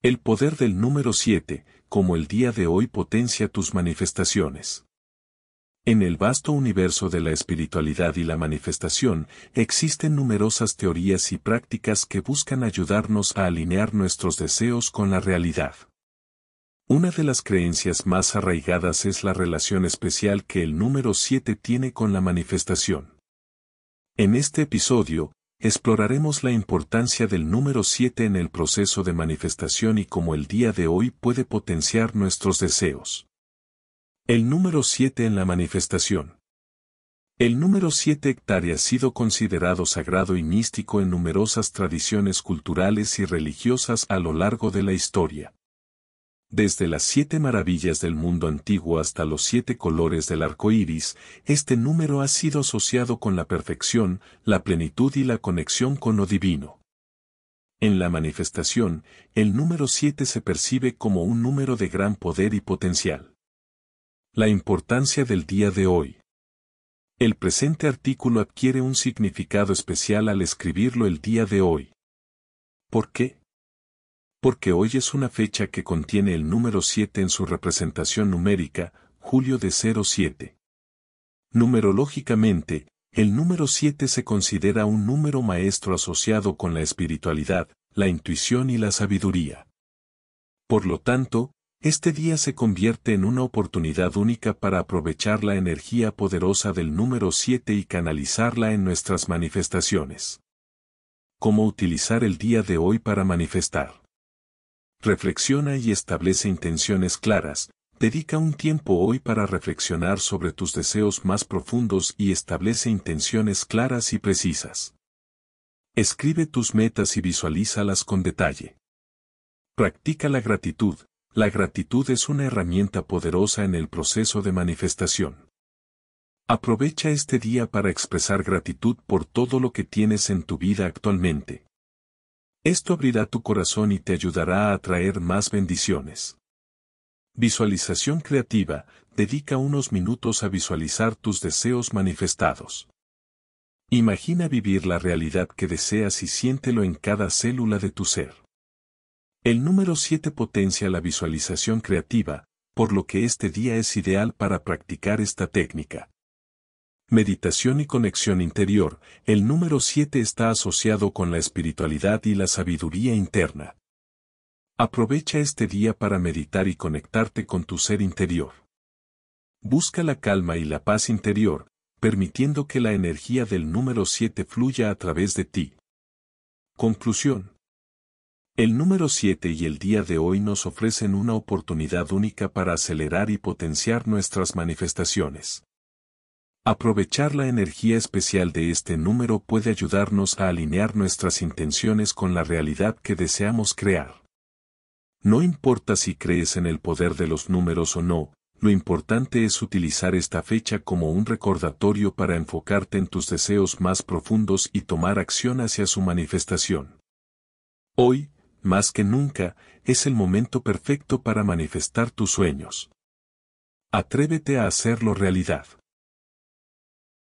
El poder del número 7, como el día de hoy potencia tus manifestaciones. En el vasto universo de la espiritualidad y la manifestación, existen numerosas teorías y prácticas que buscan ayudarnos a alinear nuestros deseos con la realidad. Una de las creencias más arraigadas es la relación especial que el número 7 tiene con la manifestación. En este episodio, exploraremos la importancia del número 7 en el proceso de manifestación y cómo el día de hoy puede potenciar nuestros deseos. El número 7 en la manifestación. El número 7 hectárea ha sido considerado sagrado y místico en numerosas tradiciones culturales y religiosas a lo largo de la historia. Desde las siete maravillas del mundo antiguo hasta los siete colores del arco iris, este número ha sido asociado con la perfección, la plenitud y la conexión con lo divino. En la manifestación, el número 7 se percibe como un número de gran poder y potencial. La importancia del día de hoy. El presente artículo adquiere un significado especial al escribirlo el día de hoy. ¿Por qué? Porque hoy es una fecha que contiene el número 7 en su representación numérica, julio de 07. Numerológicamente, el número 7 se considera un número maestro asociado con la espiritualidad, la intuición y la sabiduría. Por lo tanto, este día se convierte en una oportunidad única para aprovechar la energía poderosa del número 7 y canalizarla en nuestras manifestaciones. ¿Cómo utilizar el día de hoy para manifestar? Reflexiona y establece intenciones claras, dedica un tiempo hoy para reflexionar sobre tus deseos más profundos y establece intenciones claras y precisas. Escribe tus metas y visualízalas con detalle. Practica la gratitud. La gratitud es una herramienta poderosa en el proceso de manifestación. Aprovecha este día para expresar gratitud por todo lo que tienes en tu vida actualmente. Esto abrirá tu corazón y te ayudará a atraer más bendiciones. Visualización creativa, dedica unos minutos a visualizar tus deseos manifestados. Imagina vivir la realidad que deseas y siéntelo en cada célula de tu ser. El número 7 potencia la visualización creativa, por lo que este día es ideal para practicar esta técnica. Meditación y conexión interior, el número 7 está asociado con la espiritualidad y la sabiduría interna. Aprovecha este día para meditar y conectarte con tu ser interior. Busca la calma y la paz interior, permitiendo que la energía del número 7 fluya a través de ti. Conclusión. El número 7 y el día de hoy nos ofrecen una oportunidad única para acelerar y potenciar nuestras manifestaciones. Aprovechar la energía especial de este número puede ayudarnos a alinear nuestras intenciones con la realidad que deseamos crear. No importa si crees en el poder de los números o no, lo importante es utilizar esta fecha como un recordatorio para enfocarte en tus deseos más profundos y tomar acción hacia su manifestación. Hoy, más que nunca, es el momento perfecto para manifestar tus sueños. Atrévete a hacerlo realidad.